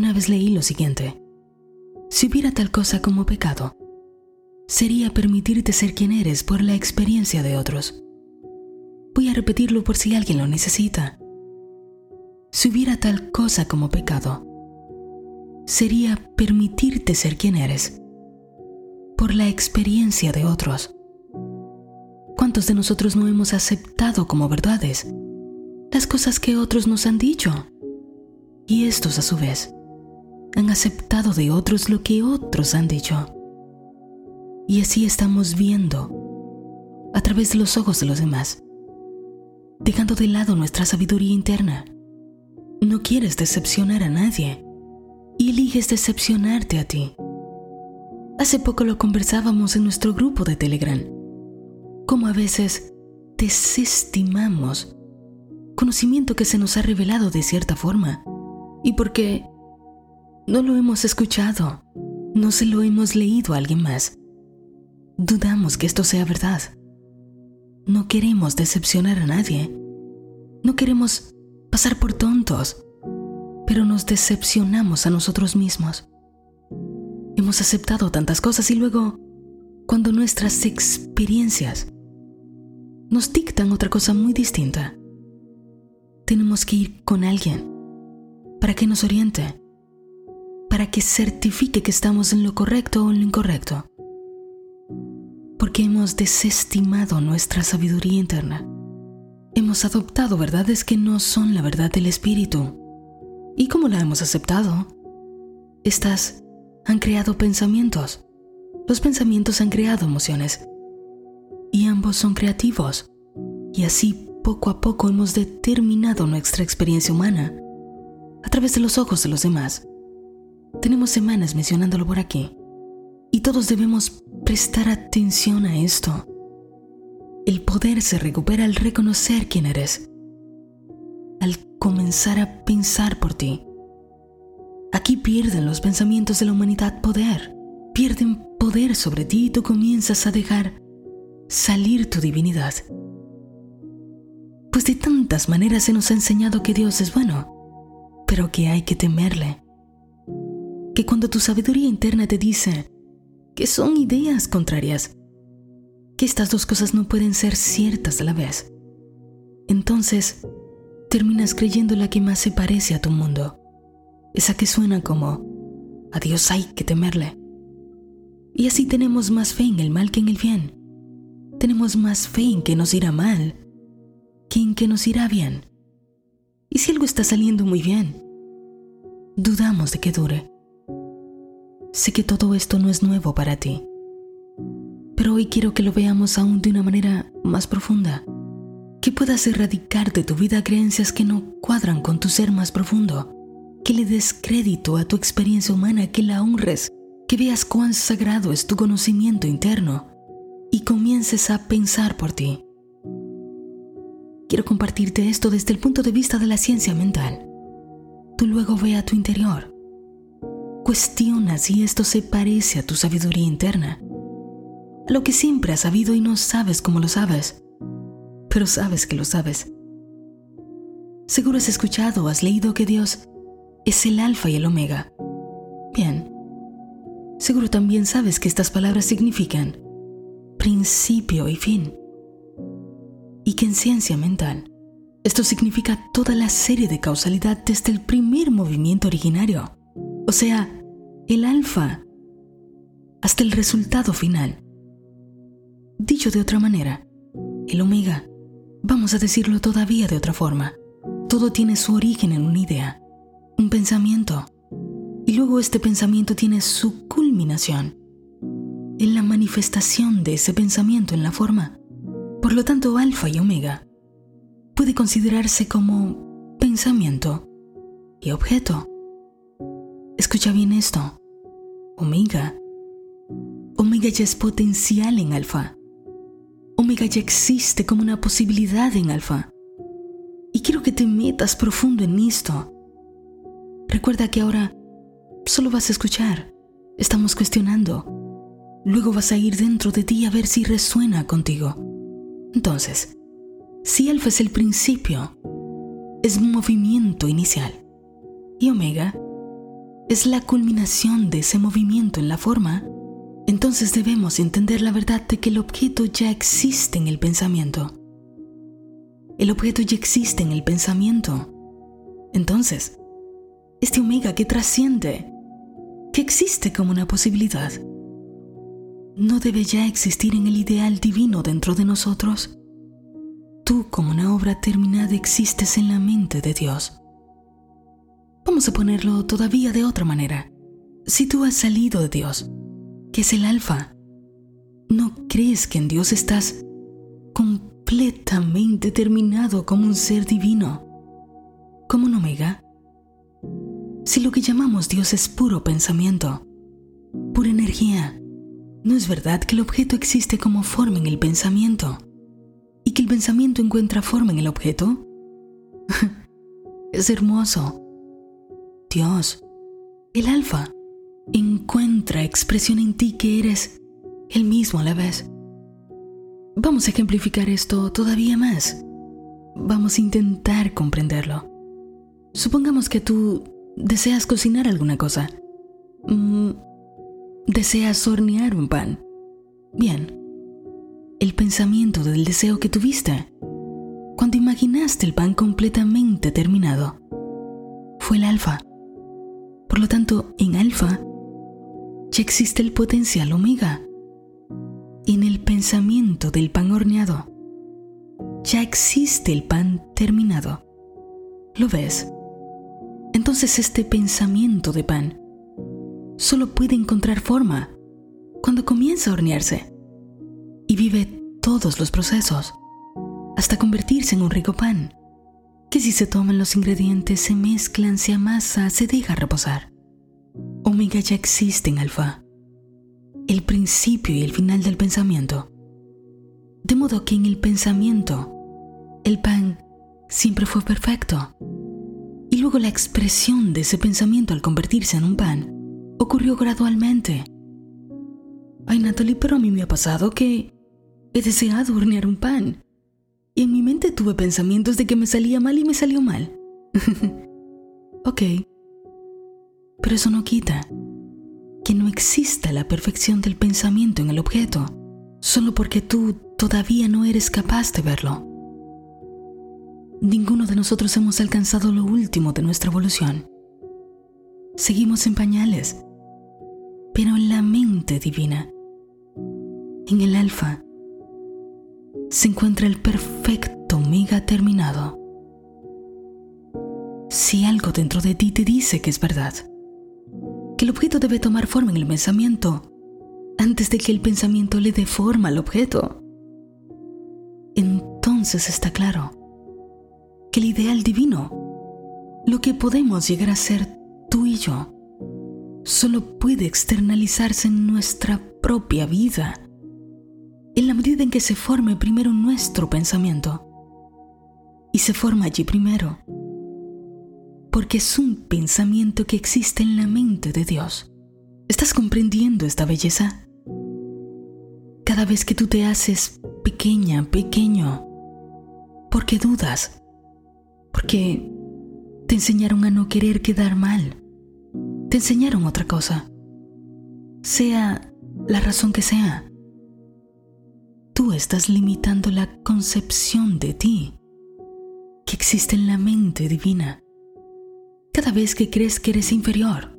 Una vez leí lo siguiente. Si hubiera tal cosa como pecado, sería permitirte ser quien eres por la experiencia de otros. Voy a repetirlo por si alguien lo necesita. Si hubiera tal cosa como pecado, sería permitirte ser quien eres por la experiencia de otros. ¿Cuántos de nosotros no hemos aceptado como verdades las cosas que otros nos han dicho? Y estos a su vez han aceptado de otros lo que otros han dicho. Y así estamos viendo a través de los ojos de los demás, dejando de lado nuestra sabiduría interna. No quieres decepcionar a nadie y eliges decepcionarte a ti. Hace poco lo conversábamos en nuestro grupo de Telegram, como a veces desestimamos conocimiento que se nos ha revelado de cierta forma y porque no lo hemos escuchado, no se lo hemos leído a alguien más. Dudamos que esto sea verdad. No queremos decepcionar a nadie. No queremos pasar por tontos, pero nos decepcionamos a nosotros mismos. Hemos aceptado tantas cosas y luego, cuando nuestras experiencias nos dictan otra cosa muy distinta, tenemos que ir con alguien para que nos oriente, para que certifique que estamos en lo correcto o en lo incorrecto. Porque hemos desestimado nuestra sabiduría interna. Hemos adoptado verdades que no son la verdad del espíritu. ¿Y cómo la hemos aceptado? Estas han creado pensamientos. Los pensamientos han creado emociones. Y ambos son creativos. Y así poco a poco hemos determinado nuestra experiencia humana a través de los ojos de los demás. Tenemos semanas mencionándolo por aquí. Y todos debemos prestar atención a esto. El poder se recupera al reconocer quién eres, al comenzar a pensar por ti. Aquí pierden los pensamientos de la humanidad poder, pierden poder sobre ti y tú comienzas a dejar salir tu divinidad. Pues de tantas maneras se nos ha enseñado que Dios es bueno, pero que hay que temerle que cuando tu sabiduría interna te dice que son ideas contrarias, que estas dos cosas no pueden ser ciertas a la vez, entonces terminas creyendo la que más se parece a tu mundo, esa que suena como a Dios hay que temerle. Y así tenemos más fe en el mal que en el bien. Tenemos más fe en que nos irá mal que en que nos irá bien. Y si algo está saliendo muy bien, dudamos de que dure. Sé que todo esto no es nuevo para ti, pero hoy quiero que lo veamos aún de una manera más profunda, que puedas erradicar de tu vida creencias que no cuadran con tu ser más profundo, que le des crédito a tu experiencia humana, que la honres, que veas cuán sagrado es tu conocimiento interno y comiences a pensar por ti. Quiero compartirte esto desde el punto de vista de la ciencia mental. Tú luego ve a tu interior Cuestiona si esto se parece a tu sabiduría interna, lo que siempre has sabido y no sabes cómo lo sabes, pero sabes que lo sabes. Seguro has escuchado o has leído que Dios es el alfa y el omega. Bien, seguro también sabes que estas palabras significan principio y fin. Y que en ciencia mental, esto significa toda la serie de causalidad desde el primer movimiento originario o sea, el alfa, hasta el resultado final. Dicho de otra manera, el omega, vamos a decirlo todavía de otra forma, todo tiene su origen en una idea, un pensamiento, y luego este pensamiento tiene su culminación en la manifestación de ese pensamiento en la forma. Por lo tanto, alfa y omega puede considerarse como pensamiento y objeto. Escucha bien esto. Omega. Omega ya es potencial en alfa. Omega ya existe como una posibilidad en alfa. Y quiero que te metas profundo en esto. Recuerda que ahora solo vas a escuchar. Estamos cuestionando. Luego vas a ir dentro de ti a ver si resuena contigo. Entonces, si alfa es el principio, es movimiento inicial. Y omega es la culminación de ese movimiento en la forma, entonces debemos entender la verdad de que el objeto ya existe en el pensamiento. El objeto ya existe en el pensamiento. Entonces, este omega que trasciende, que existe como una posibilidad, no debe ya existir en el ideal divino dentro de nosotros. Tú como una obra terminada existes en la mente de Dios. Vamos a ponerlo todavía de otra manera. Si tú has salido de Dios, que es el alfa, ¿no crees que en Dios estás completamente terminado como un ser divino? Como un omega. Si lo que llamamos Dios es puro pensamiento, pura energía, ¿no es verdad que el objeto existe como forma en el pensamiento y que el pensamiento encuentra forma en el objeto? es hermoso. Dios, el alfa, encuentra expresión en ti que eres el mismo a la vez. Vamos a ejemplificar esto todavía más. Vamos a intentar comprenderlo. Supongamos que tú deseas cocinar alguna cosa. Mm, deseas hornear un pan. Bien. El pensamiento del deseo que tuviste cuando imaginaste el pan completamente terminado fue el alfa. Por lo tanto, en alfa ya existe el potencial omega. En el pensamiento del pan horneado ya existe el pan terminado. ¿Lo ves? Entonces este pensamiento de pan solo puede encontrar forma cuando comienza a hornearse y vive todos los procesos hasta convertirse en un rico pan que si se toman los ingredientes, se mezclan, se amasa, se deja reposar. Omega ya existe en alfa, el principio y el final del pensamiento. De modo que en el pensamiento, el pan siempre fue perfecto. Y luego la expresión de ese pensamiento al convertirse en un pan ocurrió gradualmente. Ay, Natalie, pero a mí me ha pasado que he deseado hornear un pan en mi mente tuve pensamientos de que me salía mal y me salió mal. ok. Pero eso no quita que no exista la perfección del pensamiento en el objeto, solo porque tú todavía no eres capaz de verlo. Ninguno de nosotros hemos alcanzado lo último de nuestra evolución. Seguimos en pañales, pero en la mente divina, en el alfa, se encuentra el perfecto omega terminado. Si algo dentro de ti te dice que es verdad, que el objeto debe tomar forma en el pensamiento antes de que el pensamiento le dé forma al objeto, entonces está claro que el ideal divino, lo que podemos llegar a ser tú y yo, solo puede externalizarse en nuestra propia vida en la medida en que se forme primero nuestro pensamiento. Y se forma allí primero, porque es un pensamiento que existe en la mente de Dios. ¿Estás comprendiendo esta belleza? Cada vez que tú te haces pequeña, pequeño, porque dudas, porque te enseñaron a no querer quedar mal, te enseñaron otra cosa, sea la razón que sea tú estás limitando la concepción de ti que existe en la mente divina. Cada vez que crees que eres inferior,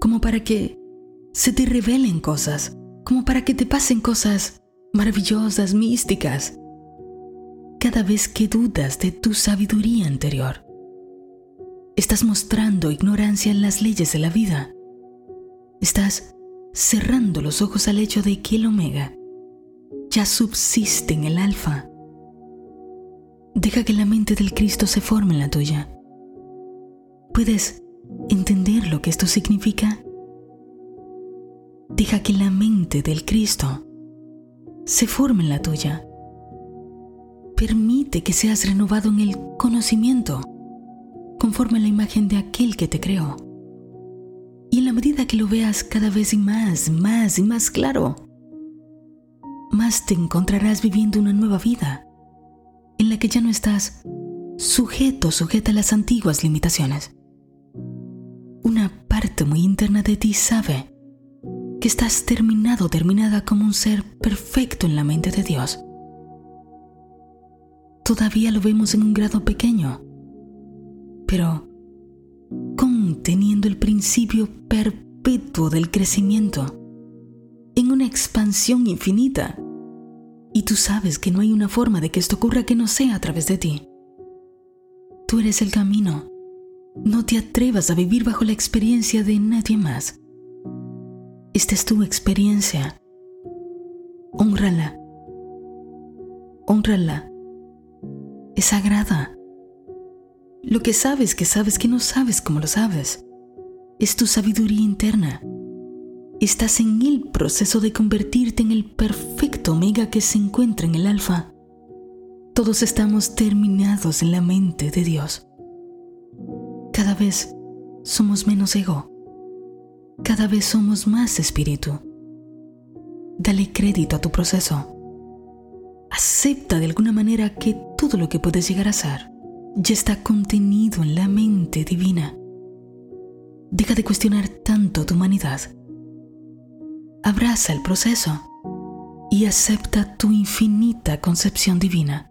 como para que se te revelen cosas, como para que te pasen cosas maravillosas, místicas, cada vez que dudas de tu sabiduría anterior, estás mostrando ignorancia en las leyes de la vida. Estás cerrando los ojos al hecho de que el omega ya subsiste en el alfa. Deja que la mente del Cristo se forme en la tuya. ¿Puedes entender lo que esto significa? Deja que la mente del Cristo se forme en la tuya. Permite que seas renovado en el conocimiento, conforme a la imagen de aquel que te creó. Y en la medida que lo veas cada vez más, más y más claro, más te encontrarás viviendo una nueva vida, en la que ya no estás sujeto, sujeta a las antiguas limitaciones. Una parte muy interna de ti sabe que estás terminado, terminada como un ser perfecto en la mente de Dios. Todavía lo vemos en un grado pequeño, pero conteniendo el principio perpetuo del crecimiento en una expansión infinita. Y tú sabes que no hay una forma de que esto ocurra que no sea a través de ti. Tú eres el camino. No te atrevas a vivir bajo la experiencia de nadie más. Esta es tu experiencia. Honrala. Honrala. Es sagrada. Lo que sabes que sabes que no sabes como lo sabes. Es tu sabiduría interna. Estás en el proceso de convertirte en el perfecto omega que se encuentra en el alfa. Todos estamos terminados en la mente de Dios. Cada vez somos menos ego. Cada vez somos más espíritu. Dale crédito a tu proceso. Acepta de alguna manera que todo lo que puedes llegar a ser ya está contenido en la mente divina. Deja de cuestionar tanto tu humanidad abraza el proceso y acepta tu infinita concepción divina.